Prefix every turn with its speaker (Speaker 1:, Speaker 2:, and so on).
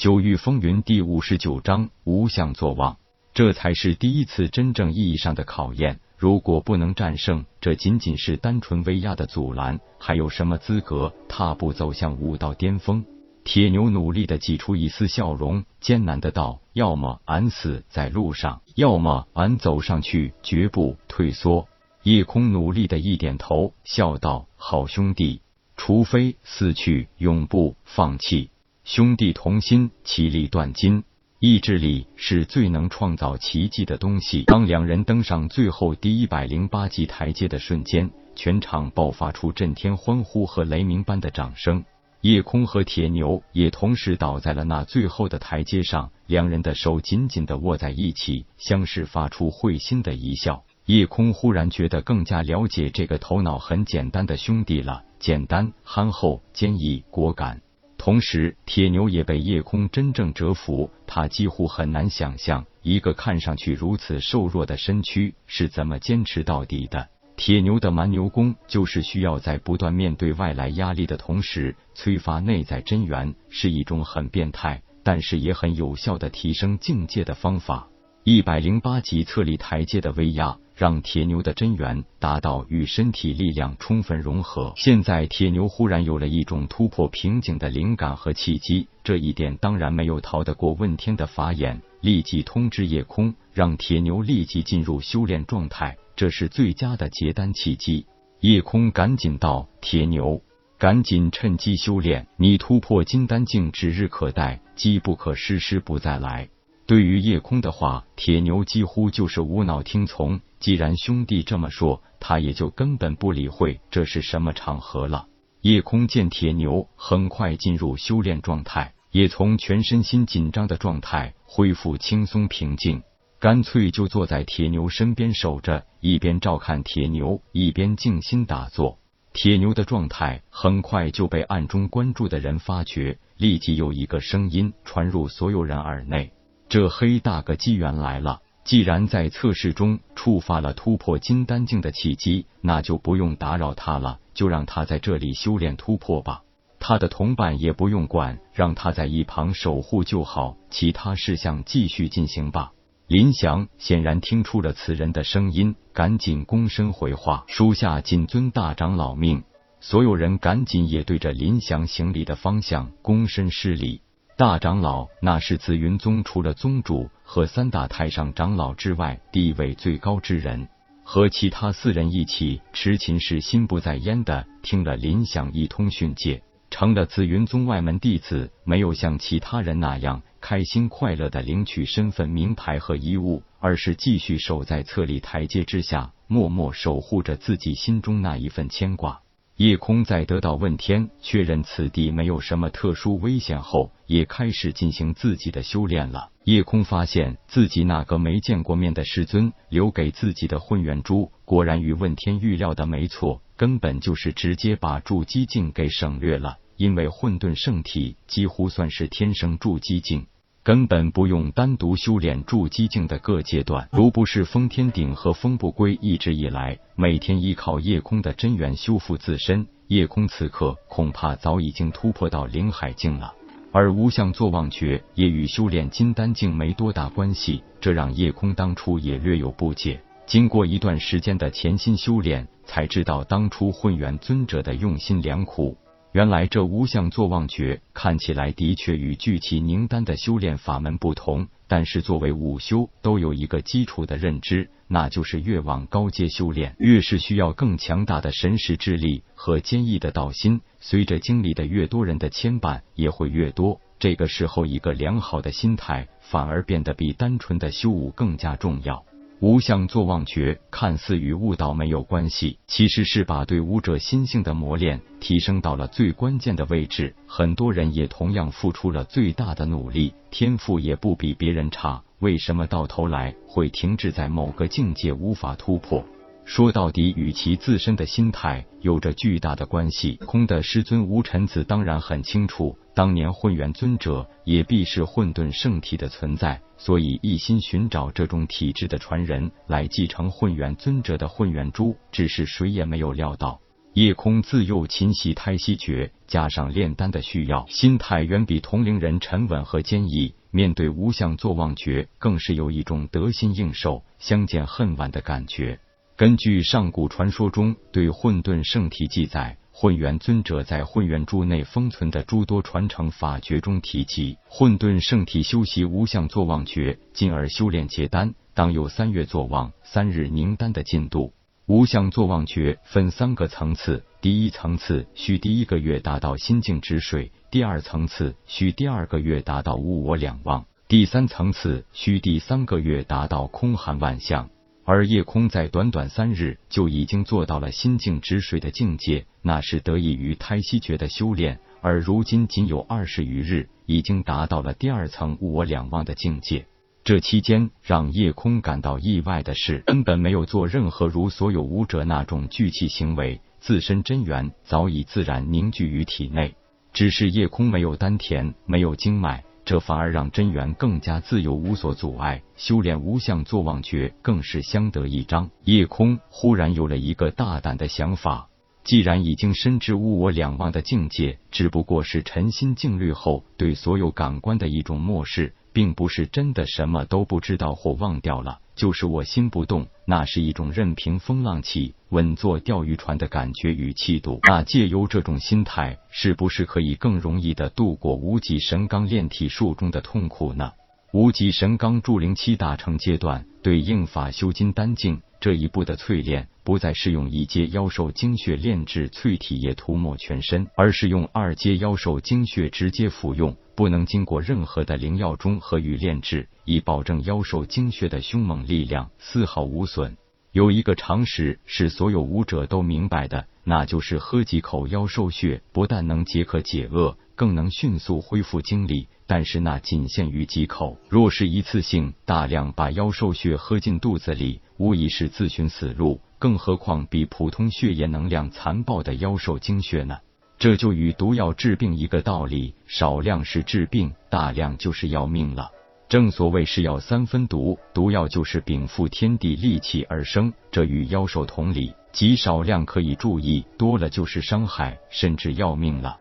Speaker 1: 九域风云第五十九章无相作望，这才是第一次真正意义上的考验。如果不能战胜，这仅仅是单纯威压的阻拦，还有什么资格踏步走向武道巅峰？铁牛努力的挤出一丝笑容，艰难的道：“要么俺死在路上，要么俺走上去，绝不退缩。”夜空努力的一点头，笑道：“好兄弟，除非死去，永不放弃。”兄弟同心，其利断金。意志力是最能创造奇迹的东西。当两人登上最后第一百零八级台阶的瞬间，全场爆发出震天欢呼和雷鸣般的掌声。夜空和铁牛也同时倒在了那最后的台阶上，两人的手紧紧的握在一起，相视发出会心的一笑。夜空忽然觉得更加了解这个头脑很简单的兄弟了，简单、憨厚、坚毅、果敢。同时，铁牛也被夜空真正折服。他几乎很难想象，一个看上去如此瘦弱的身躯是怎么坚持到底的。铁牛的蛮牛功，就是需要在不断面对外来压力的同时，催发内在真元，是一种很变态，但是也很有效的提升境界的方法。一百零八级测力台阶的威压。让铁牛的真元达到与身体力量充分融合。现在铁牛忽然有了一种突破瓶颈的灵感和契机，这一点当然没有逃得过问天的法眼，立即通知夜空，让铁牛立即进入修炼状态，这是最佳的结丹契机。夜空赶紧道：“铁牛，赶紧趁机修炼，你突破金丹境指日可待，机不可失，失不再来。”对于夜空的话，铁牛几乎就是无脑听从。既然兄弟这么说，他也就根本不理会这是什么场合了。夜空见铁牛很快进入修炼状态，也从全身心紧张的状态恢复轻松平静，干脆就坐在铁牛身边守着，一边照看铁牛，一边静心打坐。铁牛的状态很快就被暗中关注的人发觉，立即有一个声音传入所有人耳内。这黑大个机缘来了！既然在测试中触发了突破金丹境的契机，那就不用打扰他了，就让他在这里修炼突破吧。他的同伴也不用管，让他在一旁守护就好，其他事项继续进行吧。林翔显然听出了此人的声音，赶紧躬身回话：“属下谨遵大长老命。”所有人赶紧也对着林翔行礼的方向躬身施礼。大长老，那是紫云宗除了宗主和三大太上长老之外地位最高之人，和其他四人一起持琴是心不在焉的听了林响一通训诫，成了紫云宗外门弟子。没有像其他人那样开心快乐的领取身份名牌和衣物，而是继续守在侧立台阶之下，默默守护着自己心中那一份牵挂。夜空在得到问天确认此地没有什么特殊危险后，也开始进行自己的修炼了。夜空发现自己那个没见过面的师尊留给自己的混元珠，果然与问天预料的没错，根本就是直接把筑基境给省略了。因为混沌圣体几乎算是天生筑基境。根本不用单独修炼筑基境的各阶段，如不是封天鼎和封不归一直以来每天依靠夜空的真元修复自身，夜空此刻恐怕早已经突破到灵海境了。而无相坐忘诀也与修炼金丹境没多大关系，这让夜空当初也略有不解。经过一段时间的潜心修炼，才知道当初混元尊者的用心良苦。原来这无相坐忘诀看起来的确与聚气凝丹的修炼法门不同，但是作为武修都有一个基础的认知，那就是越往高阶修炼，越是需要更强大的神识智力和坚毅的道心。随着经历的越多，人的牵绊也会越多。这个时候，一个良好的心态反而变得比单纯的修武更加重要。无相坐忘觉看似与悟道没有关系，其实是把对武者心性的磨练提升到了最关键的位置。很多人也同样付出了最大的努力，天赋也不比别人差，为什么到头来会停滞在某个境界，无法突破？说到底，与其自身的心态有着巨大的关系。空的师尊无尘子当然很清楚，当年混元尊者也必是混沌圣体的存在，所以一心寻找这种体质的传人来继承混元尊者的混元珠。只是谁也没有料到，叶空自幼勤习胎息诀，加上炼丹的需要，心态远比同龄人沉稳和坚毅。面对无相坐忘诀，更是有一种得心应手、相见恨晚的感觉。根据上古传说中对混沌圣体记载，混元尊者在混元柱内封存的诸多传承法诀中提及，混沌圣体修习无相坐忘诀，进而修炼结丹，当有三月坐忘、三日凝丹的进度。无相坐忘诀分三个层次，第一层次需第一个月达到心静止水。第二层次需第二个月达到物我两忘，第三层次需第三个月达到空含万象。而夜空在短短三日就已经做到了心静止水的境界，那是得益于胎息诀的修炼。而如今仅有二十余日，已经达到了第二层物我两忘的境界。这期间让夜空感到意外的是，根本没有做任何如所有武者那种聚气行为，自身真元早已自然凝聚于体内。只是夜空没有丹田，没有经脉，这反而让真元更加自由，无所阻碍。修炼无相坐忘诀更是相得益彰。夜空忽然有了一个大胆的想法：既然已经深知物我两忘的境界，只不过是沉心静虑后对所有感官的一种漠视。并不是真的什么都不知道或忘掉了，就是我心不动，那是一种任凭风浪起、稳坐钓鱼船的感觉与气度。那借由这种心态，是不是可以更容易的度过无极神罡炼体术中的痛苦呢？无极神罡铸灵期大成阶段，对应法修金丹境这一步的淬炼，不再是用一阶妖兽精血炼制淬体液涂抹全身，而是用二阶妖兽精血直接服用。不能经过任何的灵药中和与炼制，以保证妖兽精血的凶猛力量丝毫无损。有一个常识是所有武者都明白的，那就是喝几口妖兽血，不但能解渴解饿，更能迅速恢复精力。但是那仅限于几口，若是一次性大量把妖兽血喝进肚子里，无疑是自寻死路。更何况比普通血液能量残暴的妖兽精血呢？这就与毒药治病一个道理，少量是治病，大量就是要命了。正所谓是药三分毒，毒药就是禀赋天地戾气而生，这与妖兽同理，极少量可以注意，多了就是伤害，甚至要命了。